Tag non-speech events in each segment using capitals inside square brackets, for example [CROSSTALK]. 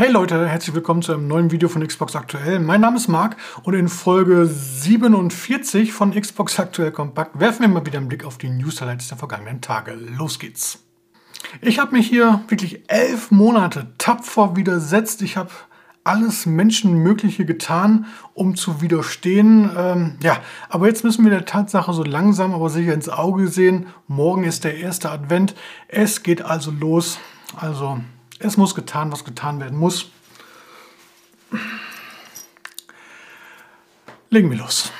Hey Leute, herzlich willkommen zu einem neuen Video von Xbox Aktuell. Mein Name ist Marc und in Folge 47 von Xbox Aktuell Kompakt werfen wir mal wieder einen Blick auf die News-Highlights der vergangenen Tage. Los geht's! Ich habe mich hier wirklich elf Monate tapfer widersetzt. Ich habe alles Menschenmögliche getan, um zu widerstehen. Ähm, ja, aber jetzt müssen wir der Tatsache so langsam, aber sicher ins Auge sehen. Morgen ist der erste Advent. Es geht also los. Also es muss getan, was getan werden muss. Legen wir los.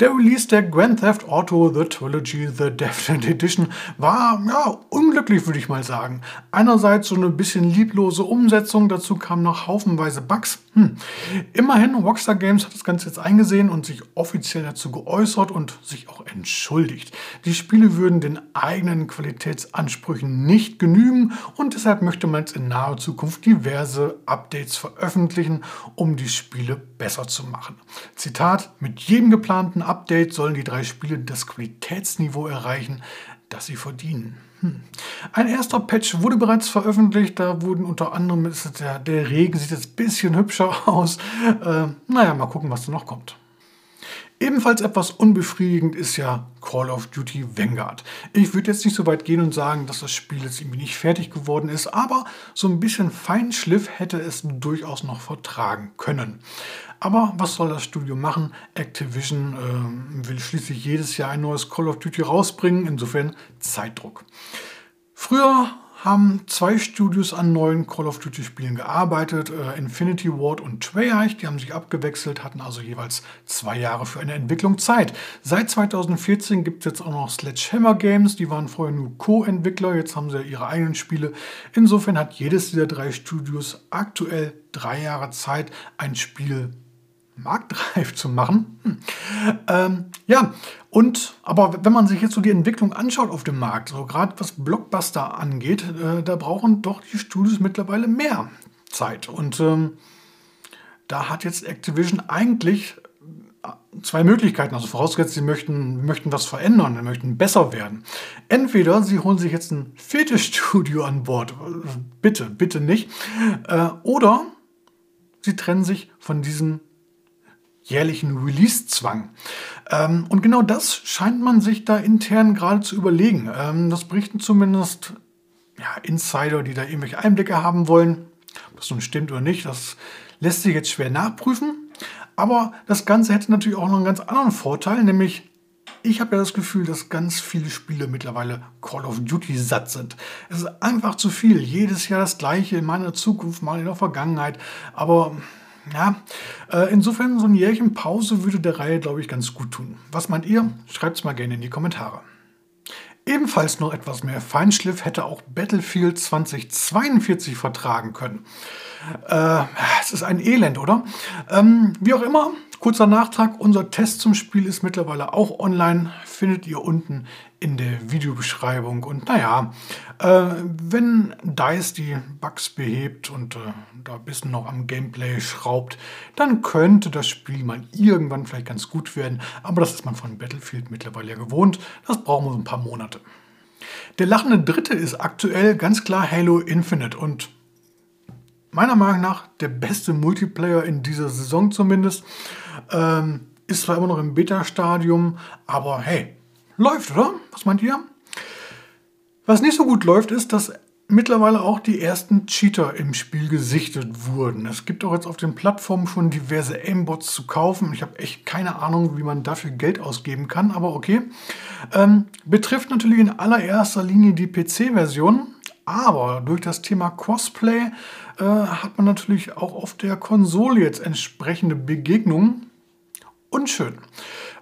Der Release der Grand Theft Auto The Trilogy The Definite Edition war ja, unglücklich, würde ich mal sagen. Einerseits so eine bisschen lieblose Umsetzung, dazu kamen noch haufenweise Bugs. Hm. Immerhin, Rockstar Games hat das Ganze jetzt eingesehen und sich offiziell dazu geäußert und sich auch entschuldigt. Die Spiele würden den eigenen Qualitätsansprüchen nicht genügen und deshalb möchte man jetzt in naher Zukunft diverse Updates veröffentlichen, um die Spiele besser zu machen. Zitat, mit jedem geplanten Update sollen die drei Spiele das Qualitätsniveau erreichen, das sie verdienen. Hm. Ein erster Patch wurde bereits veröffentlicht. Da wurden unter anderem, der, der Regen sieht jetzt ein bisschen hübscher [LAUGHS] aus. Äh, naja, mal gucken, was da noch kommt. Ebenfalls etwas unbefriedigend ist ja Call of Duty Vanguard. Ich würde jetzt nicht so weit gehen und sagen, dass das Spiel jetzt irgendwie nicht fertig geworden ist, aber so ein bisschen Feinschliff hätte es durchaus noch vertragen können. Aber was soll das Studio machen? Activision äh, will schließlich jedes Jahr ein neues Call of Duty rausbringen, insofern Zeitdruck. Früher haben zwei Studios an neuen Call of Duty Spielen gearbeitet, äh, Infinity Ward und Treyarch, die haben sich abgewechselt, hatten also jeweils zwei Jahre für eine Entwicklung Zeit. Seit 2014 gibt es jetzt auch noch Sledgehammer Games, die waren vorher nur Co-Entwickler, jetzt haben sie ihre eigenen Spiele. Insofern hat jedes dieser drei Studios aktuell drei Jahre Zeit, ein Spiel marktreif zu machen. Hm. Ähm, ja, und aber wenn man sich jetzt so die Entwicklung anschaut auf dem Markt, so gerade was Blockbuster angeht, äh, da brauchen doch die Studios mittlerweile mehr Zeit. Und ähm, da hat jetzt Activision eigentlich äh, zwei Möglichkeiten. Also vorausgesetzt, sie möchten, möchten was verändern, sie möchten besser werden. Entweder sie holen sich jetzt ein viertes Studio an Bord, bitte, bitte nicht, äh, oder sie trennen sich von diesem jährlichen Release-Zwang. Ähm, und genau das scheint man sich da intern gerade zu überlegen. Ähm, das berichten zumindest ja, Insider, die da irgendwelche Einblicke haben wollen. Ob das nun stimmt oder nicht, das lässt sich jetzt schwer nachprüfen. Aber das Ganze hätte natürlich auch noch einen ganz anderen Vorteil, nämlich ich habe ja das Gefühl, dass ganz viele Spiele mittlerweile Call of Duty satt sind. Es ist einfach zu viel. Jedes Jahr das gleiche in meiner Zukunft, mal in der Vergangenheit. Aber ja, äh, insofern so ein Jährchen Pause würde der Reihe, glaube ich, ganz gut tun. Was meint ihr? Schreibt es mal gerne in die Kommentare. Ebenfalls noch etwas mehr Feinschliff hätte auch Battlefield 2042 vertragen können. Äh, es ist ein Elend, oder? Ähm, wie auch immer, kurzer Nachtrag, unser Test zum Spiel ist mittlerweile auch online, findet ihr unten in der Videobeschreibung. Und naja, äh, wenn DICE die Bugs behebt und äh, da ein bisschen noch am Gameplay schraubt, dann könnte das Spiel mal irgendwann vielleicht ganz gut werden. Aber das ist man von Battlefield mittlerweile ja gewohnt. Das brauchen wir so ein paar Monate. Der lachende Dritte ist aktuell ganz klar Halo Infinite und meiner Meinung nach der beste Multiplayer in dieser Saison zumindest. Ähm, ist zwar immer noch im Beta-Stadium, aber hey, läuft, oder? Was meint ihr? Was nicht so gut läuft, ist, dass mittlerweile auch die ersten Cheater im Spiel gesichtet wurden. Es gibt auch jetzt auf den Plattformen schon diverse Aimbots zu kaufen. Ich habe echt keine Ahnung, wie man dafür Geld ausgeben kann, aber okay. Ähm, betrifft natürlich in allererster Linie die PC-Version. Aber durch das Thema Crossplay äh, hat man natürlich auch auf der Konsole jetzt entsprechende Begegnungen. Unschön.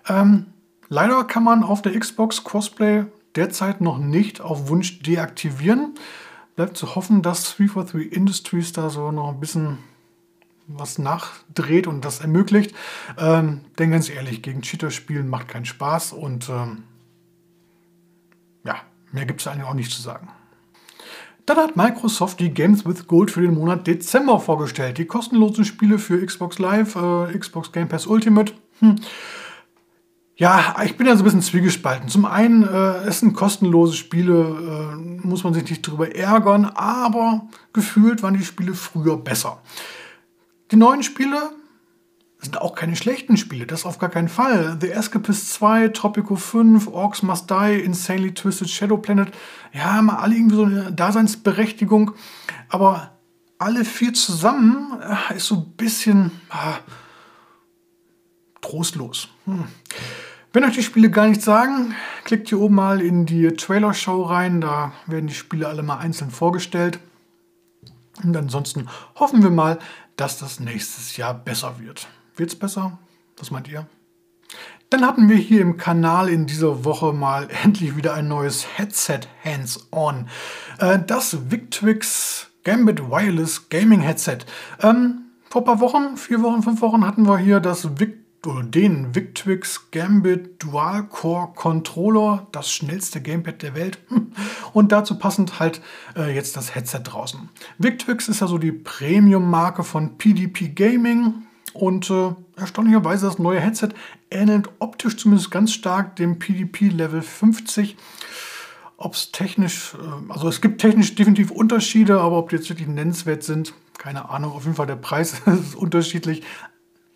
Ähm, leider kann man auf der Xbox Crossplay derzeit noch nicht auf Wunsch deaktivieren. Bleibt zu hoffen, dass 343 Industries da so noch ein bisschen was nachdreht und das ermöglicht. Ähm, denn ganz ehrlich, gegen Cheater spielen macht keinen Spaß und ähm, ja, mehr gibt es eigentlich auch nicht zu sagen. Dann hat Microsoft die Games with Gold für den Monat Dezember vorgestellt. Die kostenlosen Spiele für Xbox Live, äh, Xbox Game Pass Ultimate. Hm Ja, ich bin ja so ein bisschen zwiegespalten. Zum einen, äh, es sind kostenlose Spiele, äh, muss man sich nicht drüber ärgern, aber gefühlt waren die Spiele früher besser. Die neuen Spiele sind auch keine schlechten Spiele, das auf gar keinen Fall. The Escapist 2, Tropico 5, Orcs Must Die, Insanely Twisted Shadow Planet, ja, haben alle irgendwie so eine Daseinsberechtigung, aber alle vier zusammen äh, ist so ein bisschen ah, trostlos. Hm. Wenn euch die Spiele gar nichts sagen, klickt hier oben mal in die Trailer-Show rein. Da werden die Spiele alle mal einzeln vorgestellt. Und ansonsten hoffen wir mal, dass das nächstes Jahr besser wird. Wird es besser? Was meint ihr? Dann hatten wir hier im Kanal in dieser Woche mal [LAUGHS] endlich wieder ein neues Headset Hands-On. Äh, das Victrix Gambit Wireless Gaming Headset. Ähm, vor ein paar Wochen, vier Wochen, fünf Wochen hatten wir hier das Victrix den Victrix Gambit Dual Core Controller, das schnellste Gamepad der Welt. [LAUGHS] Und dazu passend halt äh, jetzt das Headset draußen. Victrix ist ja so die Premium-Marke von PDP Gaming. Und äh, erstaunlicherweise das neue Headset ähnelt optisch zumindest ganz stark dem PDP Level 50. Ob es technisch, äh, also es gibt technisch definitiv Unterschiede, aber ob die jetzt wirklich nennenswert sind, keine Ahnung. Auf jeden Fall der Preis [LAUGHS] ist unterschiedlich.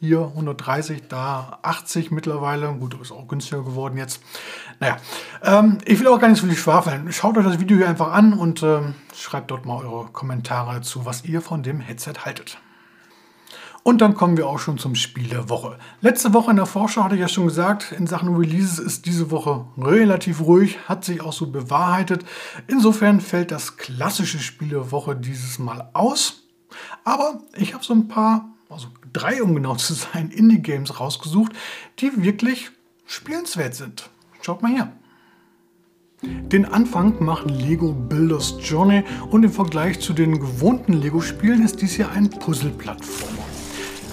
Hier 130, da 80 mittlerweile. Gut, ist auch günstiger geworden jetzt. Naja, ähm, ich will auch gar nicht so viel schwafeln. Schaut euch das Video hier einfach an und ähm, schreibt dort mal eure Kommentare dazu, was ihr von dem Headset haltet. Und dann kommen wir auch schon zum Spiel der Woche. Letzte Woche in der Vorschau hatte ich ja schon gesagt, in Sachen Releases ist diese Woche relativ ruhig, hat sich auch so bewahrheitet. Insofern fällt das klassische Spiel der Woche dieses Mal aus. Aber ich habe so ein paar also drei um genau zu sein, [LAUGHS] Indie-Games rausgesucht, die wirklich spielenswert sind. Schaut mal hier. Den Anfang macht Lego Builders Journey und im Vergleich zu den gewohnten Lego-Spielen ist dies hier ein Puzzle-Plattformer.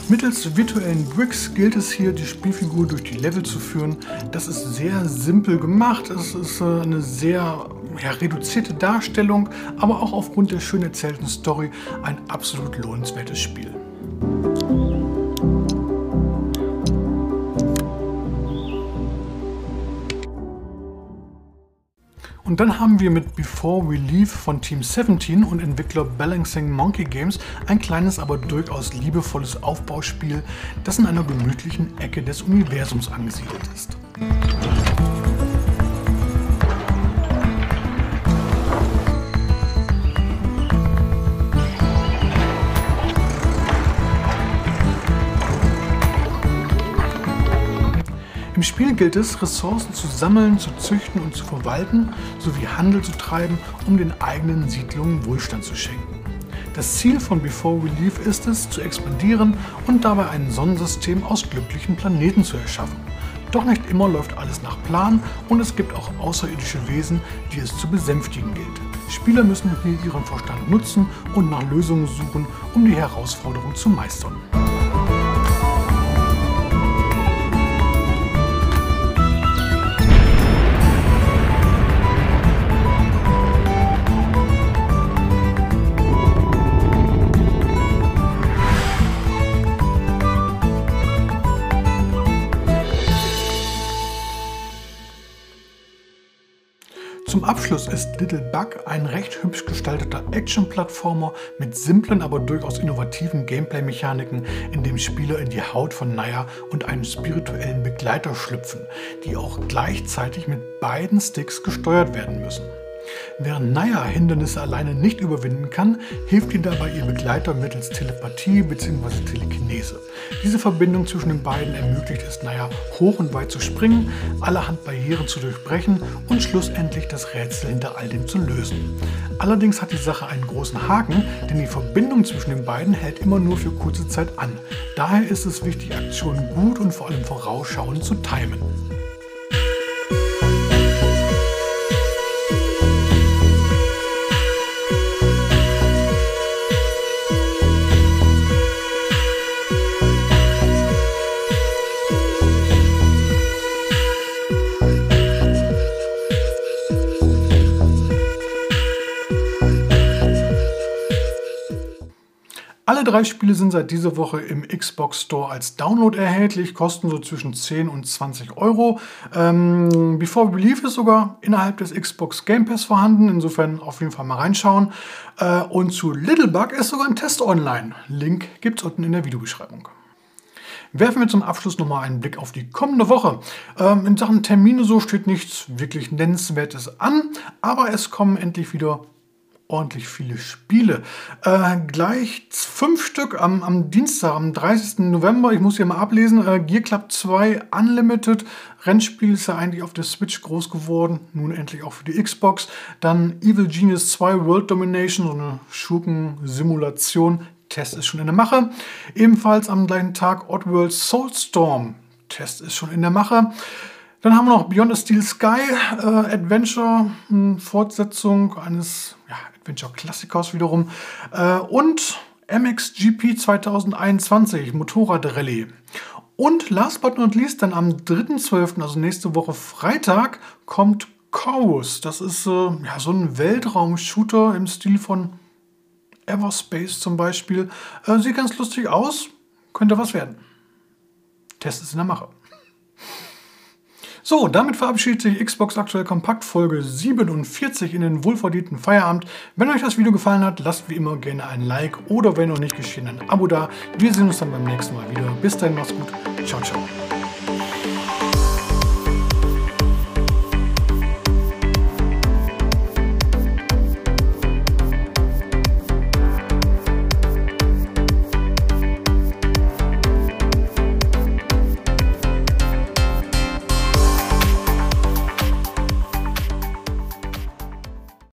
Mittels virtuellen Bricks gilt es hier, die Spielfigur durch die Level zu führen. Das ist sehr simpel gemacht, es ist äh, eine sehr ja, reduzierte Darstellung, aber auch aufgrund der schön erzählten Story ein absolut lohnenswertes Spiel. Und dann haben wir mit Before We Leave von Team 17 und Entwickler Balancing Monkey Games ein kleines, aber durchaus liebevolles Aufbauspiel, das in einer gemütlichen Ecke des Universums angesiedelt ist. Spiel gilt es, Ressourcen zu sammeln, zu züchten und zu verwalten, sowie Handel zu treiben, um den eigenen Siedlungen Wohlstand zu schenken. Das Ziel von Before Leave ist es, zu expandieren und dabei ein Sonnensystem aus glücklichen Planeten zu erschaffen. Doch nicht immer läuft alles nach Plan und es gibt auch außerirdische Wesen, die es zu besänftigen gilt. Spieler müssen hier ihren Verstand nutzen und nach Lösungen suchen, um die Herausforderung zu meistern. Abschluss ist Little Bug ein recht hübsch gestalteter Action-Plattformer mit simplen, aber durchaus innovativen Gameplay-Mechaniken, in dem Spieler in die Haut von Naya und einen spirituellen Begleiter schlüpfen, die auch gleichzeitig mit beiden Sticks gesteuert werden müssen. Während Naya Hindernisse alleine nicht überwinden kann, hilft ihr dabei ihr Begleiter mittels Telepathie bzw. Telekinese. Diese Verbindung zwischen den beiden ermöglicht es Naya, hoch und weit zu springen, allerhand Barrieren zu durchbrechen und schlussendlich das Rätsel hinter all dem zu lösen. Allerdings hat die Sache einen großen Haken, denn die Verbindung zwischen den beiden hält immer nur für kurze Zeit an. Daher ist es wichtig, Aktionen gut und vor allem vorausschauend zu timen. Alle drei Spiele sind seit dieser Woche im Xbox Store als Download erhältlich, kosten so zwischen 10 und 20 Euro. Ähm, Before Believe ist sogar innerhalb des Xbox Game Pass vorhanden, insofern auf jeden Fall mal reinschauen. Äh, und zu Little Bug ist sogar ein Test online. Link gibt es unten in der Videobeschreibung. Werfen wir zum Abschluss nochmal einen Blick auf die kommende Woche. Ähm, in Sachen Termine so steht nichts wirklich Nennenswertes an, aber es kommen endlich wieder ordentlich viele Spiele. Äh, gleich fünf Stück am, am, Dienstag, am 30. November. Ich muss hier mal ablesen. Äh, Gear Club 2 Unlimited. Rennspiel ist ja eigentlich auf der Switch groß geworden. Nun endlich auch für die Xbox. Dann Evil Genius 2 World Domination, so eine Schurken-Simulation. Test ist schon in der Mache. Ebenfalls am gleichen Tag Oddworld Soulstorm. Test ist schon in der Mache. Dann haben wir noch Beyond the Steel Sky äh, Adventure, hm, Fortsetzung eines ja, Adventure-Klassikers wiederum. Äh, und MXGP 2021, Motorrad-Rallye. Und last but not least, dann am 3.12., also nächste Woche Freitag, kommt Chorus. Das ist äh, ja, so ein Weltraum-Shooter im Stil von Everspace zum Beispiel. Äh, sieht ganz lustig aus, könnte was werden. Test ist in der Mache. So, damit verabschiedet sich Xbox Aktuell Kompakt Folge 47 in den wohlverdienten Feierabend. Wenn euch das Video gefallen hat, lasst wie immer gerne ein Like oder wenn noch nicht geschehen, ein Abo da. Wir sehen uns dann beim nächsten Mal wieder. Bis dahin, macht's gut. Ciao, ciao.